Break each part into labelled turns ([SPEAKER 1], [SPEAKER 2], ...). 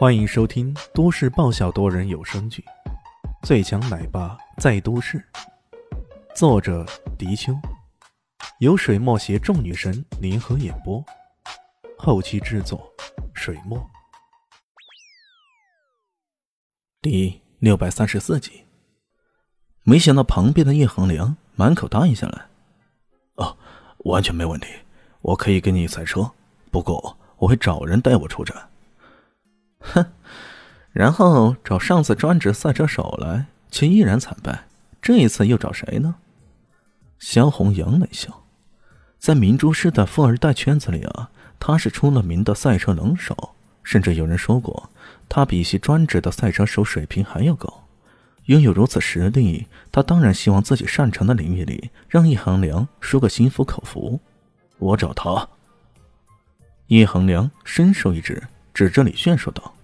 [SPEAKER 1] 欢迎收听都市爆笑多人有声剧《最强奶爸在都市》，作者：迪秋，由水墨携众女神联合演播，后期制作：水墨。第六百三十四集，没想到旁边的叶恒良满口答应下来：“哦，完全没问题，我可以跟你赛车，不过我会找人带我出战。”哼，然后找上次专职赛车手来，却依然惨败。这一次又找谁呢？萧红扬了笑，在明珠市的富二代圈子里啊，他是出了名的赛车能手，甚至有人说过，他比一些专职的赛车手水平还要高。拥有如此实力，他当然希望自己擅长的领域里让叶恒良输个心服口服。我找他。叶恒良伸手一指。指着李炫说道：“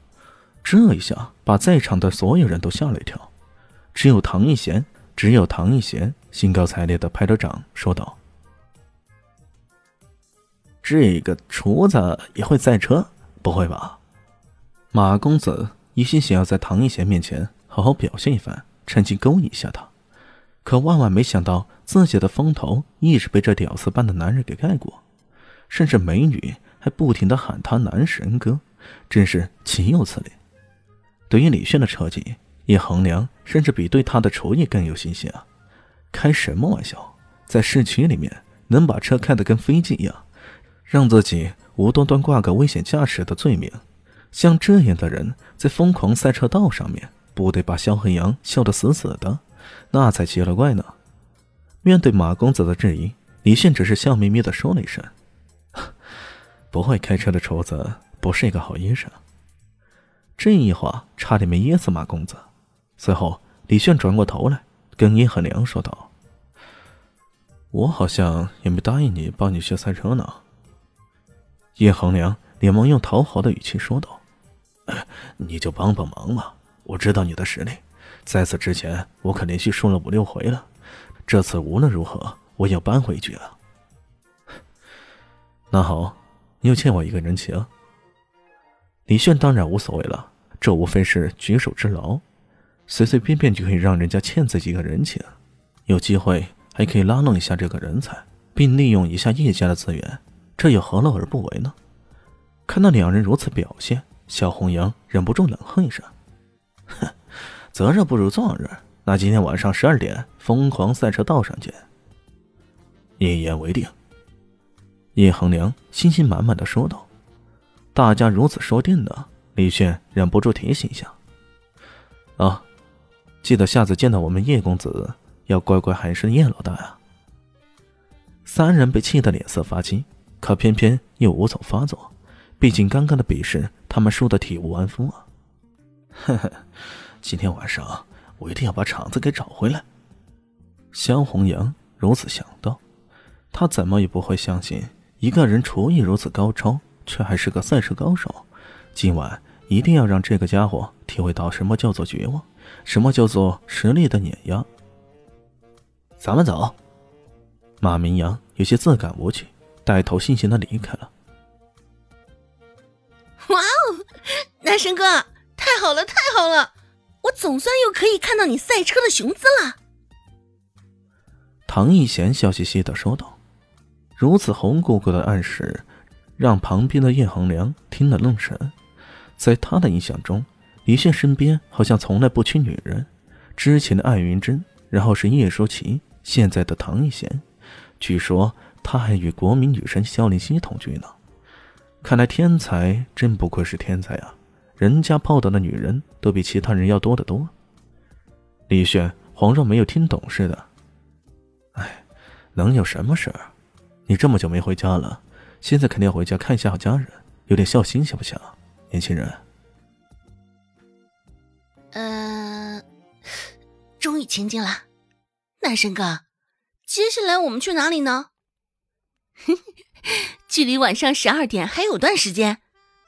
[SPEAKER 1] 这一下把在场的所有人都吓了一跳，只有唐一贤，只有唐一贤兴高采烈的拍着掌说道：‘这个厨子也会赛车？不会吧？’马公子一心想要在唐一贤面前好好表现一番，趁机勾引一下他，可万万没想到自己的风头一直被这屌丝般的男人给盖过，甚至美女还不停的喊他男神哥。”真是岂有此理！对于李炫的车技，叶恒良甚至比对他的厨艺更有信心啊！开什么玩笑，在市区里面能把车开得跟飞机一样，让自己无端端挂个危险驾驶的罪名，像这样的人在疯狂赛车道上面，不得把肖恒阳笑得死死的，那才奇了怪呢！面对马公子的质疑，李炫只是笑眯眯的说了一声：“ 不会开车的厨子。”不是一个好医生。这一话差点没噎死马公子。随后，李炫转过头来，跟叶恒良说道：“我好像也没答应你帮你学赛车呢。”叶恒良连忙用讨好的语气说道：“你就帮帮忙嘛！我知道你的实力，在此之前我可连续输了五六回了，这次无论如何我也要扳回一局了！”那好，你又欠我一个人情。李炫当然无所谓了，这无非是举手之劳，随随便便就可以让人家欠自己一个人情，有机会还可以拉拢一下这个人才，并利用一下叶家的资源，这又何乐而不为呢？看到两人如此表现，小红阳忍不住冷哼一声：“哼，择日不如撞日，那今天晚上十二点，疯狂赛车道上见。”一言为定。叶恒良信心满满的说道。大家如此说定的，李炫忍不住提醒一下：“啊，记得下次见到我们叶公子，要乖乖喊声叶老大呀。”三人被气得脸色发青，可偏偏又无从发作，毕竟刚刚的比试他们输得体无完肤啊。呵呵，今天晚上我一定要把场子给找回来。萧红阳如此想到，他怎么也不会相信一个人厨艺如此高超。却还是个赛车高手，今晚一定要让这个家伙体会到什么叫做绝望，什么叫做实力的碾压。咱们走。马明阳有些自感无趣，带头悻悻的离开了。
[SPEAKER 2] 哇哦，男神哥，太好了，太好了！我总算又可以看到你赛车的雄姿了。
[SPEAKER 1] 唐艺贤笑嘻嘻的说道，如此红鼓鼓的暗示。让旁边的叶恒良听了愣神，在他的印象中，李炫身边好像从来不缺女人。之前的艾云珍，然后是叶舒淇，现在的唐艺贤，据说他还与国民女神萧林希同居呢。看来天才真不愧是天才啊！人家泡到的女人都比其他人要多得多。李炫恍若没有听懂似的，哎，能有什么事儿？你这么久没回家了。现在肯定要回家看一下好家人，有点孝心行不行？年轻人。
[SPEAKER 2] 呃，终于清静了，男神哥，接下来我们去哪里呢？距离晚上十二点还有段时间，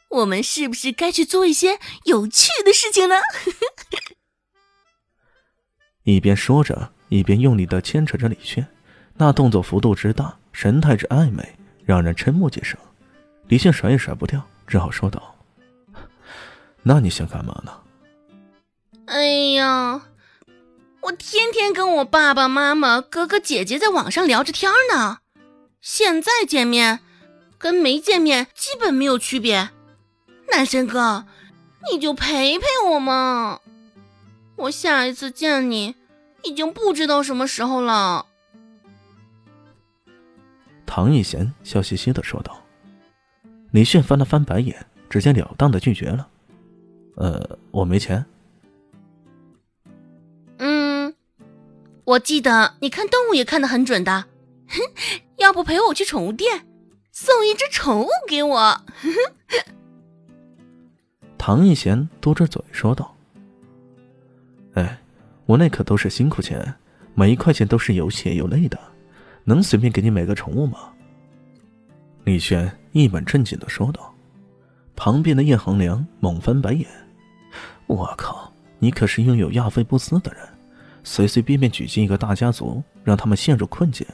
[SPEAKER 2] 我们是不是该去做一些有趣的事情呢？
[SPEAKER 1] 一边说着，一边用力的牵扯着李轩，那动作幅度之大，神态之暧昧。让人瞠目结舌，李现甩也甩不掉，只好说道：“那你想干嘛呢？
[SPEAKER 2] 哎呀，我天天跟我爸爸妈妈、哥哥姐姐在网上聊着天呢，现在见面跟没见面基本没有区别。男神哥，你就陪陪我嘛！我下一次见你已经不知道什么时候了。
[SPEAKER 1] 唐一贤笑嘻嘻的说道。李炫翻了翻白眼，直截了当的拒绝了：“呃，我没钱。”“
[SPEAKER 2] 嗯，我记得你看动物也看得很准的，要不陪我去宠物店，送一只宠物给我？”
[SPEAKER 1] 唐艺贤嘟着嘴说道：“哎，我那可都是辛苦钱，每一块钱都是有血有泪的，能随便给你买个宠物吗？”李轩一本正经的说道，旁边的叶恒良猛翻白眼：“我靠，你可是拥有亚非布斯的人，随随便便举进一个大家族，让他们陷入困境，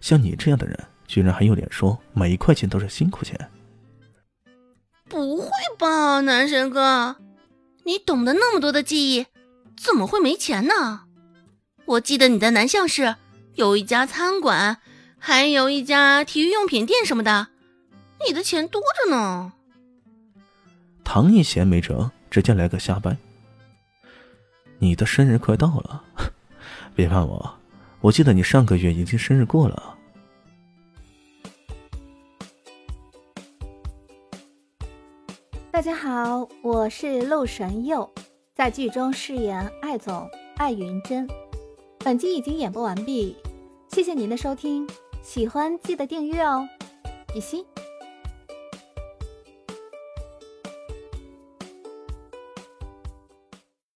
[SPEAKER 1] 像你这样的人，居然还有脸说每一块钱都是辛苦钱？
[SPEAKER 2] 不会吧，男神哥，你懂得那么多的记忆，怎么会没钱呢？我记得你在南向市有一家餐馆，还有一家体育用品店什么的。”你的钱多着呢。
[SPEAKER 1] 唐一贤没辙，直接来个瞎掰。你的生日快到了，别怕我。我记得你上个月已经生日过了。
[SPEAKER 3] 大家好，我是陆神佑，在剧中饰演艾总艾云珍。本集已经演播完毕，谢谢您的收听，喜欢记得订阅哦，比心。